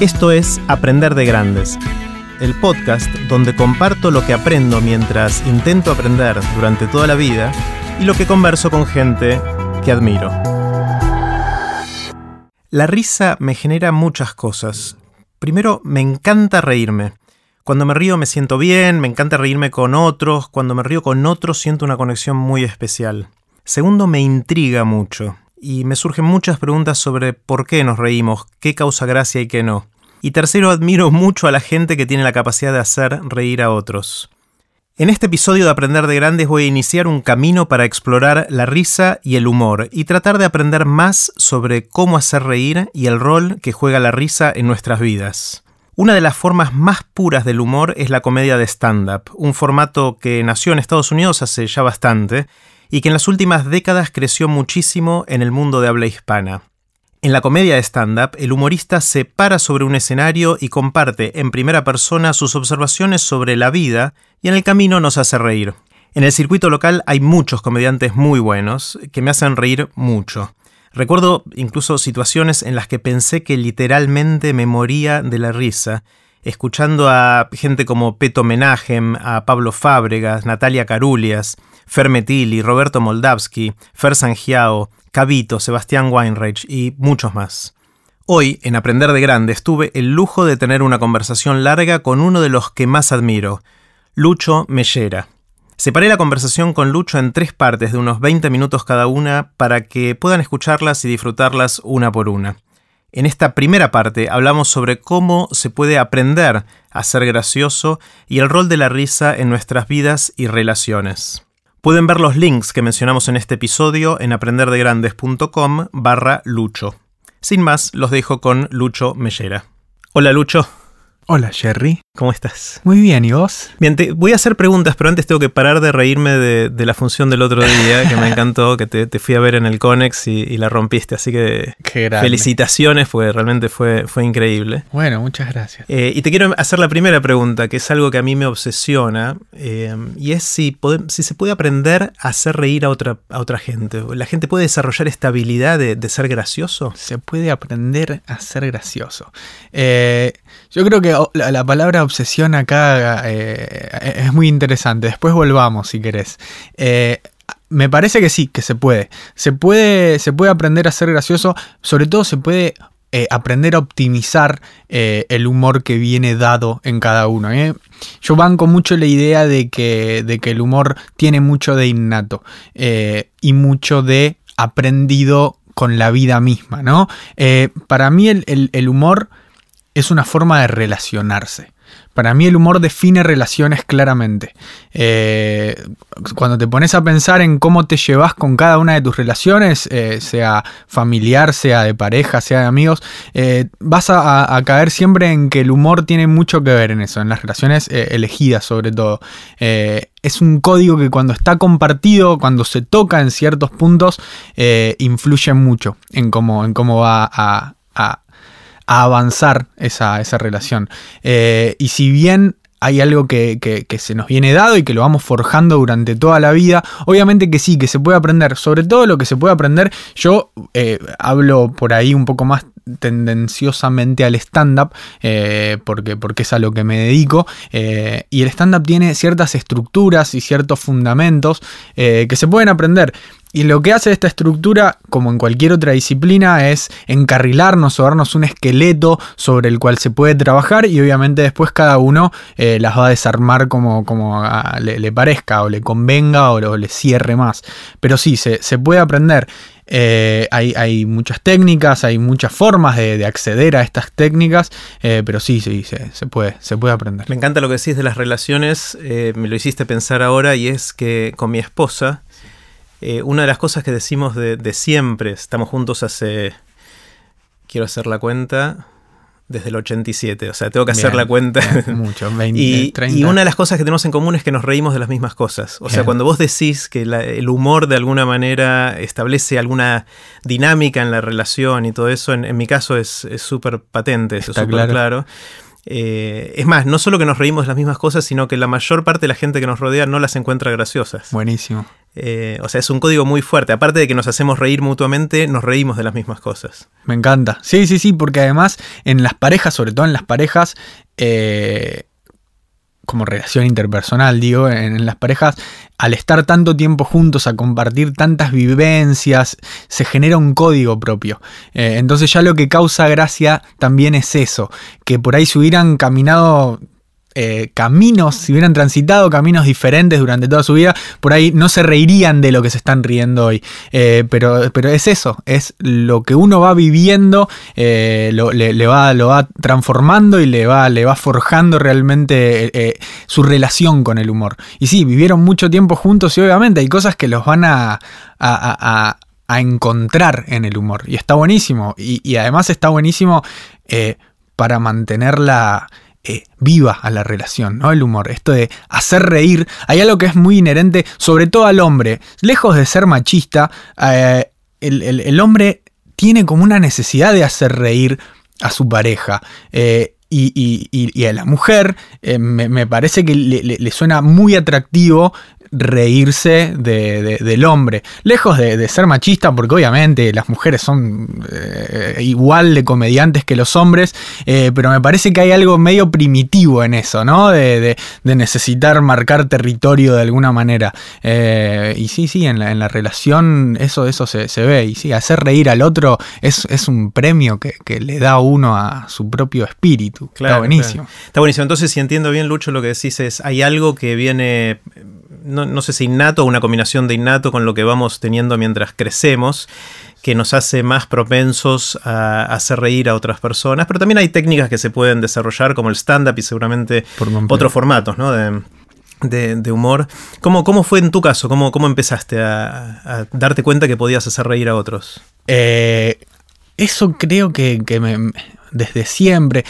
Esto es Aprender de Grandes, el podcast donde comparto lo que aprendo mientras intento aprender durante toda la vida y lo que converso con gente que admiro. La risa me genera muchas cosas. Primero, me encanta reírme. Cuando me río me siento bien, me encanta reírme con otros, cuando me río con otros siento una conexión muy especial. Segundo, me intriga mucho y me surgen muchas preguntas sobre por qué nos reímos, qué causa gracia y qué no. Y tercero, admiro mucho a la gente que tiene la capacidad de hacer reír a otros. En este episodio de Aprender de Grandes voy a iniciar un camino para explorar la risa y el humor y tratar de aprender más sobre cómo hacer reír y el rol que juega la risa en nuestras vidas. Una de las formas más puras del humor es la comedia de stand-up, un formato que nació en Estados Unidos hace ya bastante y que en las últimas décadas creció muchísimo en el mundo de habla hispana. En la comedia de stand-up, el humorista se para sobre un escenario y comparte en primera persona sus observaciones sobre la vida y en el camino nos hace reír. En el circuito local hay muchos comediantes muy buenos que me hacen reír mucho. Recuerdo incluso situaciones en las que pensé que literalmente me moría de la risa, escuchando a gente como Peto Menagem, a Pablo Fábregas, Natalia Carulias, Fermetili, Roberto Moldavsky, Fer Sangiao, Cabito, Sebastián Weinreich y muchos más. Hoy, en Aprender de Grandes, tuve el lujo de tener una conversación larga con uno de los que más admiro, Lucho Mellera. Separé la conversación con Lucho en tres partes de unos 20 minutos cada una para que puedan escucharlas y disfrutarlas una por una. En esta primera parte hablamos sobre cómo se puede aprender a ser gracioso y el rol de la risa en nuestras vidas y relaciones. Pueden ver los links que mencionamos en este episodio en aprenderdegrandes.com barra Lucho. Sin más, los dejo con Lucho Mellera. Hola Lucho. Hola Jerry. ¿Cómo estás? Muy bien, ¿y vos? Bien, te voy a hacer preguntas, pero antes tengo que parar de reírme de, la función del otro día, que me encantó, que te, fui a ver en el Conex y, la rompiste, así que felicitaciones, porque realmente fue, fue increíble. Bueno, muchas gracias. Eh, y te quiero hacer la primera pregunta, que es algo que a mí me obsesiona, eh, y es si, si se puede aprender a hacer reír a otra, a otra gente. ¿La gente puede desarrollar esta habilidad de, ser gracioso? Se puede aprender a ser gracioso. Eh, yo creo que la palabra obsesión acá eh, es muy interesante. Después volvamos si querés. Eh, me parece que sí, que se puede. Se puede, se puede aprender a ser gracioso. Sobre todo se puede eh, aprender a optimizar el humor que viene dado en cada uno. Yo banco mucho la idea de que, de que el humor tiene mucho de innato y mucho de aprendido con la vida misma. ¿no? para mí el humor es una forma de relacionarse. Para mí el humor define relaciones claramente. Eh, cuando te pones a pensar en cómo te llevas con cada una de tus relaciones, eh, sea familiar, sea de pareja, sea de amigos, eh, vas a, caer siempre en que el humor tiene mucho que ver en eso, en las relaciones elegidas sobre todo. es un código que cuando está compartido, cuando se toca en ciertos puntos, influye mucho en cómo, en cómo va a, a avanzar esa, relación. Eh, y si bien hay algo que, se nos viene dado y que lo vamos forjando durante toda la vida. Obviamente que sí, que se puede aprender. Sobre todo lo que se puede aprender, yo eh, hablo por ahí un poco más tendenciosamente al stand-up, eh, porque, porque es a lo que me dedico. y el stand-up tiene ciertas estructuras y ciertos fundamentos que se pueden aprender. Y lo que hace esta estructura, como en cualquier otra disciplina, es encarrilarnos o darnos un esqueleto sobre el cual se puede trabajar y obviamente después cada uno eh, las va a desarmar como, como le, parezca o le convenga o, le cierre más. Pero sí, se, puede aprender. Eh, hay, muchas técnicas, hay muchas formas de, acceder a estas técnicas, eh, pero sí, sí, se, puede, se puede aprender. Me encanta lo que decís de las relaciones, me lo hiciste pensar ahora y es que con mi esposa, eh, una de las cosas que decimos de, siempre, estamos juntos hace, quiero hacer la cuenta, desde el 87, o sea, tengo que hacer la cuenta. mucho, 20, y, 30. y una de las cosas que tenemos en común es que nos reímos de las mismas cosas. O sea, cuando vos decís que el humor de alguna manera establece alguna dinámica en la relación y todo eso, en, mi caso es súper patente, es súper claro. Eh, es más, no solo que nos reímos de las mismas cosas, sino que la mayor parte de la gente que nos rodea no las encuentra graciosas. Buenísimo. Eh, o sea, es un código muy fuerte. Aparte de que nos hacemos reír mutuamente, nos reímos de las mismas cosas. Me encanta. Sí, sí, sí, porque además en las parejas, sobre todo en las parejas, eh, como relación interpersonal, digo, en, las parejas, al estar tanto tiempo juntos, a compartir tantas vivencias, se genera un código propio. Eh, entonces ya lo que causa gracia también es eso, que por ahí se hubieran caminado eh, caminos, si hubieran transitado caminos diferentes durante toda su vida, por ahí no se reirían de lo que se están riendo hoy. Eh, pero, pero es eso, es lo que uno va viviendo, eh, lo, le, va, lo va transformando y le va, le va forjando realmente su relación con el humor. Y sí, vivieron mucho tiempo juntos y obviamente hay cosas que los van a, a, encontrar en el humor. Y está buenísimo. Y, y además está buenísimo para mantenerla eh, viva a la relación, ¿no? El humor, esto de hacer reír. Hay algo que es muy inherente, sobre todo al hombre. Lejos de ser machista, eh, el, hombre tiene como una necesidad de hacer reír a su pareja. Eh, y, a la mujer me, parece que le, suena muy atractivo reírse del hombre. Lejos de, ser machista, porque obviamente las mujeres son eh, igual de comediantes que los hombres, eh, pero me parece que hay algo medio primitivo en eso, ¿no? De, necesitar marcar territorio de alguna manera. Eh, y sí, sí, en la, relación eso, eso se, ve. Y sí, hacer reír al otro es, un premio que, le da uno a su propio espíritu. Está buenísimo. Está buenísimo. Entonces, si entiendo bien, Lucho, lo que decís es, hay algo que viene no, sé si innato o una combinación de innato con lo que vamos teniendo mientras crecemos, que nos hace más propensos a, hacer reír a otras personas, pero también hay técnicas que se pueden desarrollar como el stand-up y seguramente otros formatos de, humor. ¿Cómo, ¿Cómo, fue en tu caso? ¿Cómo, cómo empezaste a, darte cuenta que podías hacer reír a otros? Eh, eso creo que, me, desde siempre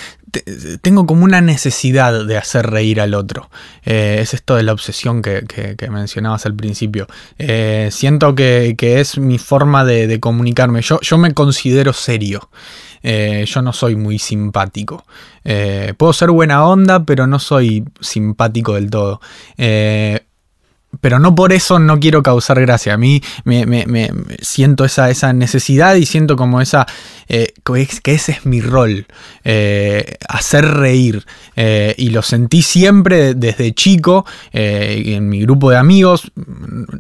tengo como una necesidad de hacer reír al otro. Eh, es esto de la obsesión que, mencionabas al principio. Eh, siento que, es mi forma de, comunicarme. Yo, yo, me considero serio. Eh, yo no soy muy simpático. puedo ser buena onda, pero no soy simpático del todo pero no por eso no quiero causar gracia. A mí me, siento esa, esa, necesidad y siento como esa, eh, que ese es mi rol, eh, hacer reír. Eh, y lo sentí siempre desde chico en mi grupo de amigos.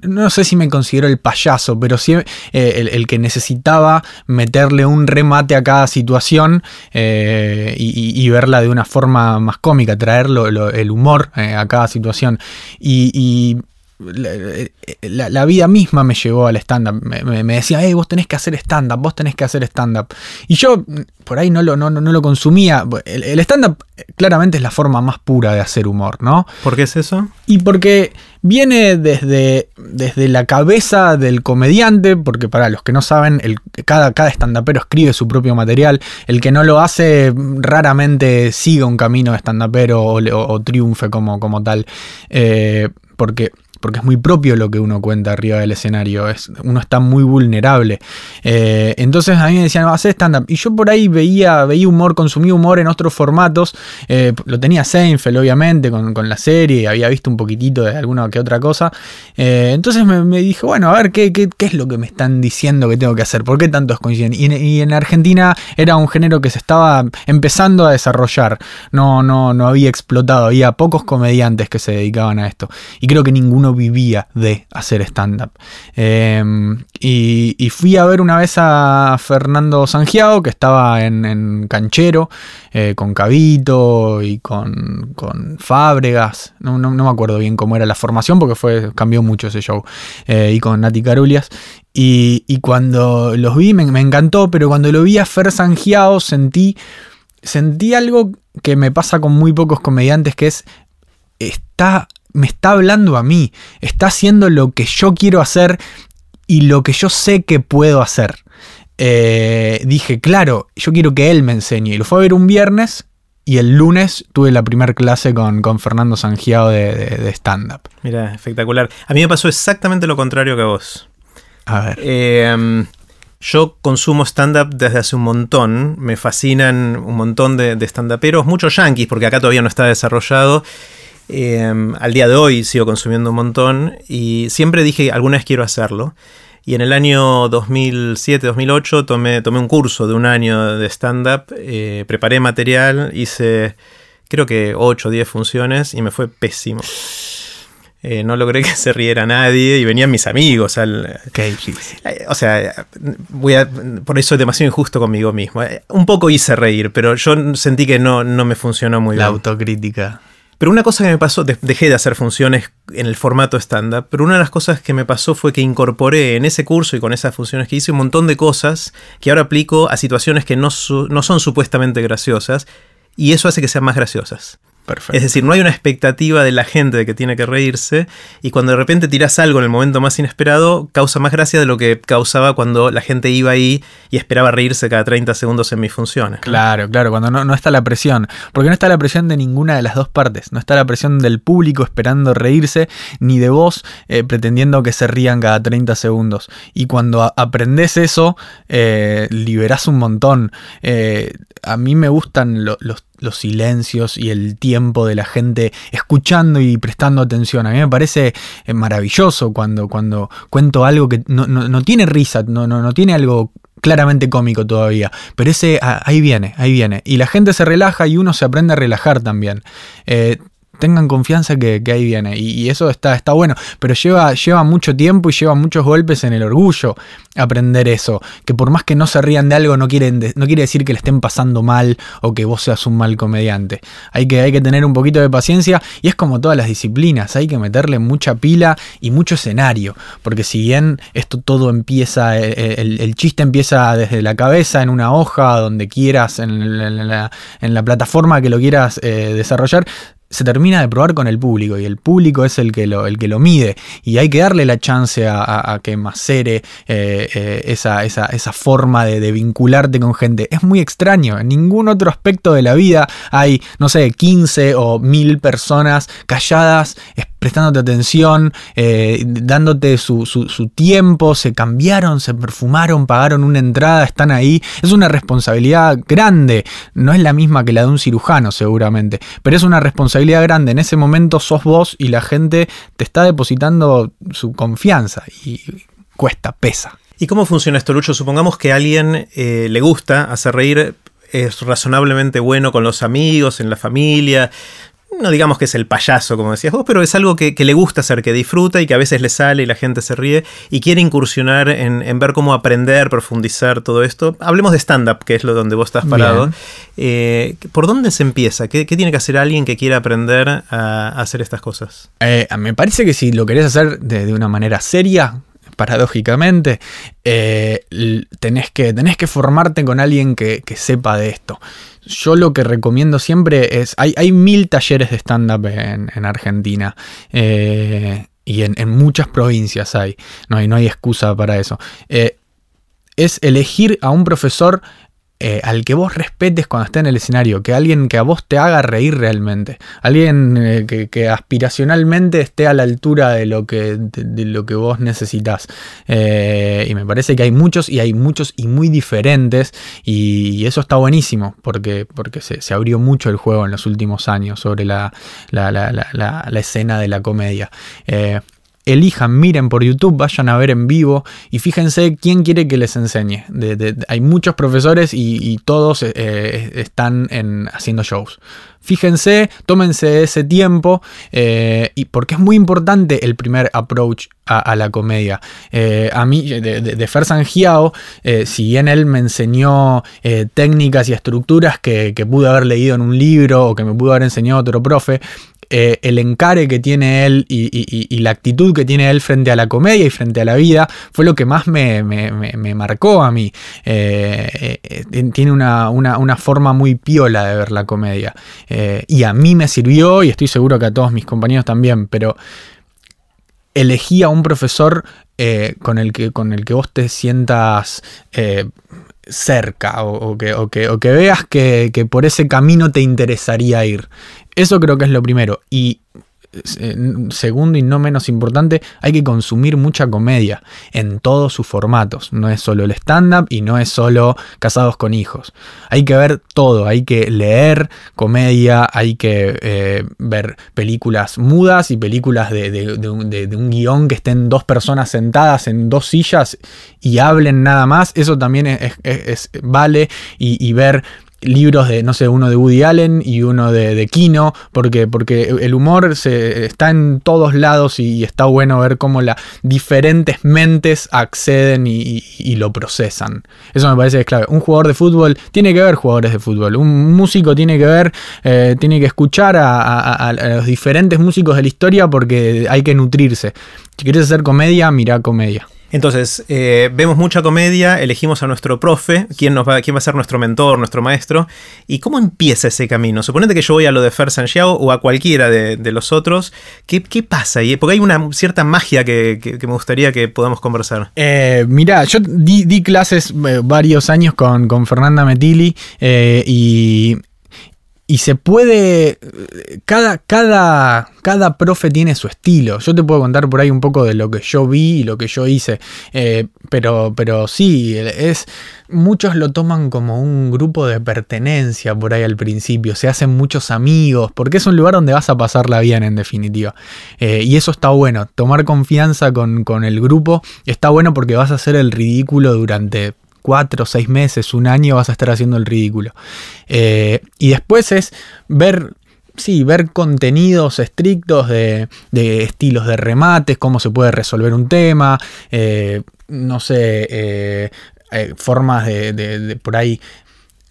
No sé si me considero el payaso, pero sí el, que necesitaba meterle un remate a cada situación y, verla de una forma más cómica, traer el humor a cada situación. y la, vida misma me llevó al stand-up. Me, decía, hey, vos tenés que hacer stand-up, vos tenés que hacer stand-up. Y yo por ahí no lo, no, no lo consumía. El, stand-up claramente es la forma más pura de hacer humor, ¿no? ¿Por qué es eso? Y porque viene desde, desde la cabeza del comediante, porque para los que no saben, el, cada, cada stand-upero escribe su propio material. El que no lo hace raramente sigue un camino de stand-upero o, triunfe como, como tal. Eh, porque porque es muy propio lo que uno cuenta arriba del escenario, es, uno está muy vulnerable. Eh, entonces a mí me decían, a hacer stand-up. Y yo por ahí veía, veía humor, consumía humor en otros formatos. Eh, lo tenía Seinfeld, obviamente, con, la serie, había visto un poquitito de alguna que otra cosa. Eh, entonces me, dije, bueno, a ver, ¿qué, ¿qué, es lo que me están diciendo que tengo que hacer? ¿Por qué tantos coinciden? Y, y, en Argentina era un género que se estaba empezando a desarrollar. No, no, no había explotado, había pocos comediantes que se dedicaban a esto. Y creo que ninguno vivía de hacer stand-up. Em, y, fui a ver una vez a Fernando Sangiao, que estaba en, Canchero, eh, con Cabito y con, con Fábregas. No, me acuerdo bien cómo era la formación, porque fue, cambió mucho ese show. Eh, y con Nati Carulias. Y, cuando los vi me, me, encantó, pero cuando lo vi a Fer Sangiao sentí, sentí algo que me pasa con muy pocos comediantes, que es, está me está hablando a mí, está haciendo lo que yo quiero hacer y lo que yo sé que puedo hacer. Eh, dije, claro, yo quiero que él me enseñe. Y lo fue a ver un viernes y el lunes tuve la primera clase con, con, Fernando Sangiao de, stand-up. Mira, espectacular. A mí me pasó exactamente lo contrario que a vos. A ver. Em, yo consumo stand-up desde hace un montón. Me fascinan un montón de, de stand-uperos, muchos yankees, porque acá todavía no está desarrollado. Em, al día de hoy sigo consumiendo un montón y siempre dije alguna vez quiero hacerlo. Y en el año 2007-2008 tomé, tomé un curso de un año de stand-up, eh, preparé material, hice creo que 8 o 10 funciones y me fue pésimo. Eh, no logré que se riera nadie y venían mis amigos. Al, Qué difícil. eh, o sea, voy a, por eso es demasiado injusto conmigo mismo. Eh, Un poco hice reír, pero yo sentí que no, no me funcionó muy La bien. autocrítica. Pero una cosa que me pasó, de- dejé de hacer funciones en el formato stand-up, pero una de las cosas que me pasó fue que incorporé en ese curso y con esas funciones que hice un montón de cosas que ahora aplico a situaciones que no, no son supuestamente graciosas y eso hace que sean más graciosas. Perfecto. Es decir, no hay una expectativa de la gente de que tiene que reírse y cuando de repente tiras algo en el momento más inesperado, causa más gracia de lo que causaba cuando la gente iba ahí y esperaba reírse cada 30 segundos en mis funciones. Claro, claro, cuando no, no está la presión. Porque no está la presión de ninguna de las dos partes. No está la presión del público esperando reírse, ni de vos eh, pretendiendo que se rían cada 30 segundos. Y cuando aprendes eso, eh, liberás un montón. Eh, a mí me gustan lo- los, los silencios y el tiempo de la gente escuchando y prestando atención. A mí me parece eh, maravilloso cuando, cuando cuento algo que no, no- no tiene risa, no, no, no tiene algo claramente cómico todavía. Pero ese ah, ahí viene, ahí viene. Y la gente se relaja y uno se aprende a relajar también. Eh, tengan confianza que, ahí viene. Y, eso está, está bueno. Pero lleva, mucho tiempo y lleva muchos golpes en el orgullo aprender eso. Que por más que no se rían de algo, no, quieren de- no quiere decir que le estén pasando mal o que vos seas un mal comediante. Hay que, hay que tener un poquito de paciencia. Y es como todas las disciplinas. Hay que meterle mucha pila y mucho escenario. Porque si bien esto todo empieza, eh, el, el chiste empieza desde la cabeza, en una hoja, donde quieras, en la, en la- en la plataforma que lo quieras eh, desarrollar, se termina de probar con el público y el público es el que lo, el que lo mide y hay que darle la chance a, que macere eh, eh, esa, esa- esa forma de, de vincularte con gente. Es muy extraño, en ningún otro aspecto de la vida hay, no sé, 15 o 1000 personas calladas, es- prestándote atención, eh, dándote su, su- su tiempo, se cambiaron, se perfumaron, pagaron una entrada, están ahí. Es una responsabilidad grande, no es la misma que la de un cirujano seguramente, pero es una responsabilidad grande. En ese momento sos vos y la gente te está depositando su confianza y cuesta, pesa. ¿Y cómo funciona esto, Lucho? Supongamos que a alguien eh, le gusta hacer reír, es razonablemente bueno con los amigos, en la familia. No digamos que es el payaso, como decías vos, pero es algo que, que le gusta hacer, que disfruta y que a veces le sale y la gente se ríe y quiere incursionar en, en ver cómo aprender, profundizar todo esto. Hablemos de stand-up, que es lo donde vos estás parado. Eh, ¿Por dónde se empieza? ¿Qué, qué tiene que hacer alguien que quiera aprender a, a hacer estas cosas? Eh, me parece que si lo querés hacer de, de una manera seria, paradójicamente, eh, tenés, que, tenés que formarte con alguien que, que sepa de esto. Yo lo que recomiendo siempre es, hay, hay mil talleres de stand-up en, en Argentina. eh, y en, en muchas provincias hay. No hay, no hay excusa para eso. Eh, es elegir a un profesor eh, al que vos respetes cuando esté en el escenario, que alguien que a vos te haga reír realmente, alguien eh, que, aspiracionalmente esté a la altura de lo que, de, lo que vos necesitas. Eh, y me parece que hay muchos y hay muchos y muy diferentes y, eso está buenísimo porque, porque se, se abrió mucho el juego en los últimos años sobre la- la- la- la escena de la comedia. Eh, elijan, miren por YouTube, vayan a ver en vivo y fíjense quién quiere que les enseñe. Hay muchos profesores y, todos eh, están en, haciendo shows. Fíjense, tómense ese tiempo eh, y porque es muy importante el primer approach a, la comedia. Eh, a mí, de, Fer Sangiao, eh, si bien él me enseñó técnicas y estructuras que, que pude haber leído en un libro o que me pudo haber enseñado otro profe, el encare que tiene él y, la actitud que tiene él frente a la comedia y frente a la vida fue lo que más me, marcó a mí. Tiene una, una- una forma muy piola de ver la comedia. Eh, y a mí me sirvió y estoy seguro que a todos mis compañeros también, pero elegí a un profesor eh, con, el que, con el que vos te sientas eh, cerca o, o que, o que- o que veas que, que por ese camino te interesaría ir. Eso creo que es lo primero. Y segundo y no menos importante, hay que consumir mucha comedia en todos sus formatos. No es solo el stand-up y no es solo casados con hijos. Hay que ver todo, hay que leer comedia, hay que eh, ver películas mudas y películas de, un, guion que estén dos personas sentadas en dos sillas y hablen nada más. Eso también es, vale y ver libros de, no sé, uno de Woody Allen y uno de, de Kino, porque, porque el humor se, está en todos lados y, está bueno ver cómo las diferentes mentes acceden y, lo procesan. Eso me parece que es clave. Un jugador de fútbol tiene que ver jugadores de fútbol, un músico tiene que ver, eh, tiene que escuchar a, los diferentes músicos de la historia porque hay que nutrirse. Si quieres hacer comedia, mira comedia. Entonces, eh, vemos mucha comedia, elegimos a nuestro profe, quién, va, quién va a ser nuestro mentor, nuestro maestro, y cómo empieza ese camino. Suponete que yo voy a lo de Fer Sanjiao o a cualquiera de, los otros. ¿Qué, pasa ahí? Porque hay una cierta magia que, me gustaría que podamos conversar. Eh, mirá, yo di, clases eh, varios años con, con Fernanda Metilli y y se puede. Cada, cada, cada profe tiene su estilo. Yo te puedo contar por ahí un poco de lo que yo vi y lo que yo hice. Eh, pero, pero sí, es. Muchos lo toman como un grupo de pertenencia por ahí al principio. Se hacen muchos amigos. Porque es un lugar donde vas a pasarla bien, en definitiva. Eh, y eso está bueno. Tomar confianza con, con el grupo está bueno porque vas a hacer el ridículo durante cuatro, seis meses, un año vas a estar haciendo el ridículo. Eh, y después es ver sí, ver contenidos estrictos de, estilos de remates, cómo se puede resolver un tema, eh, no sé, eh, formas de, por ahí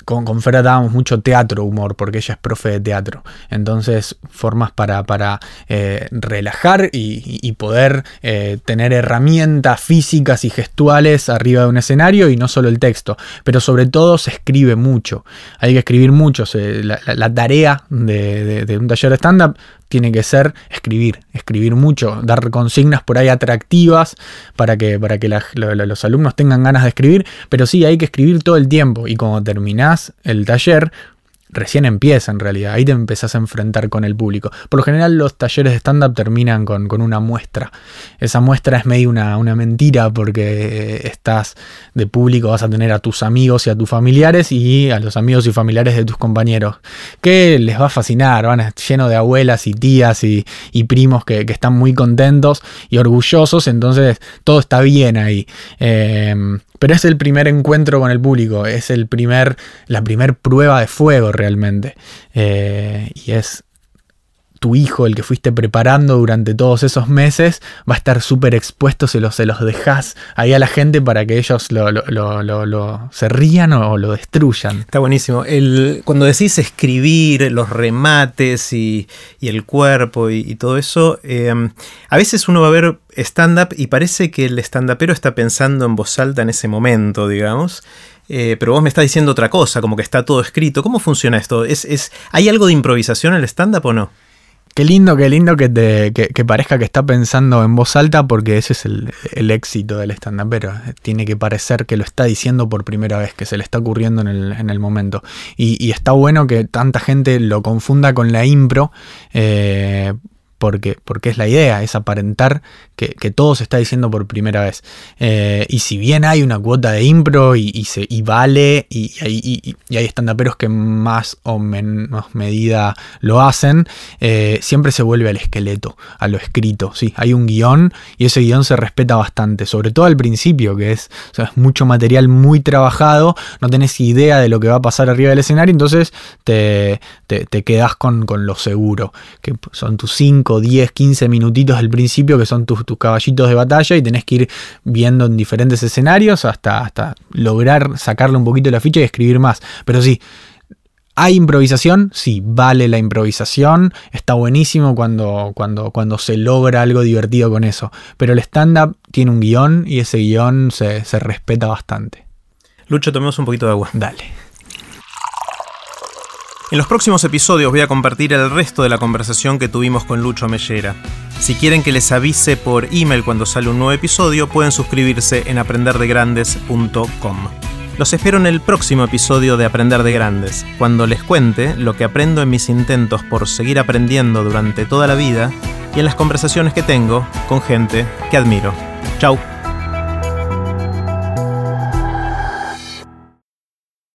con, con Fera dábamos mucho teatro humor, porque ella es profe de teatro. Entonces, formas para, para eh, relajar y, poder eh, tener herramientas físicas y gestuales arriba de un escenario y no solo el texto. Pero sobre todo se escribe mucho. Hay que escribir mucho. la, tarea de, de un taller de stand-up tiene que ser escribir, escribir mucho, dar consignas por ahí atractivas para que, para que los alumnos tengan ganas de escribir, pero sí, hay que escribir todo el tiempo. Y cuando terminás el taller, recién empieza en realidad, ahí te empezás a enfrentar con el público. Por lo general los talleres de stand-up terminan con, una muestra. Esa muestra es medio una, una, mentira porque estás de público, vas a tener a tus amigos y a tus familiares y a los amigos y familiares de tus compañeros, que les va a fascinar, van a lleno de abuelas y tías y, primos que, están muy contentos y orgullosos, entonces todo está bien ahí. Eh, pero es el primer encuentro con el público, es el primer, la primer prueba de fuego realmente. Eh, y es tu hijo, el que fuiste preparando durante todos esos meses, va a estar súper expuesto, se los, se los dejas ahí a la gente para que ellos lo, se rían o lo destruyan. Está buenísimo. El, cuando decís escribir, los remates y, el cuerpo y, todo eso, em, a veces uno va a ver stand-up y parece que el stand-upero está pensando en voz alta en ese momento, digamos. Eh, pero vos me estás diciendo otra cosa, como que está todo escrito. ¿Cómo funciona esto? ¿Es, es, ¿Hay algo de improvisación en el stand-up o no? Qué lindo, qué lindo que, te, que, parezca que está pensando en voz alta porque ese es el, éxito del stand-up, pero tiene que parecer que lo está diciendo por primera vez, que se le está ocurriendo en el, en el momento. Y, está bueno que tanta gente lo confunda con la impro, eh, porque, porque es la idea, es aparentar que, todo se está diciendo por primera vez. Eh, y si bien hay una cuota de impro y, se, y vale, y, y, y hay estandaperos que más o menos medida lo hacen, eh, siempre se vuelve al esqueleto, a lo escrito. Sí, hay un guion y ese guion se respeta bastante, sobre todo al principio, que es, mucho material muy trabajado, no tenés idea de lo que va a pasar arriba del escenario, entonces te, te, te quedás con, con lo seguro, que son tus cinco 10, 15 minutitos al principio que son tus, tus, caballitos de batalla y tenés que ir viendo en diferentes escenarios hasta, hasta lograr sacarle un poquito la ficha y escribir más. Pero sí, ¿Hay improvisación? Sí, vale la improvisación. Está buenísimo cuando, cuando, cuando se logra algo divertido con eso. Pero el stand-up tiene un guion y ese guion se, se respeta bastante. Lucho, tomemos un poquito de agua. Dale. En los próximos episodios voy a compartir el resto de la conversación que tuvimos con Lucho Mellera. Si quieren que les avise por email cuando sale un nuevo episodio, pueden suscribirse en aprenderdegrandes.com. Los espero en el próximo episodio de Aprender de Grandes, cuando les cuente lo que aprendo en mis intentos por seguir aprendiendo durante toda la vida y en las conversaciones que tengo con gente que admiro. Chau.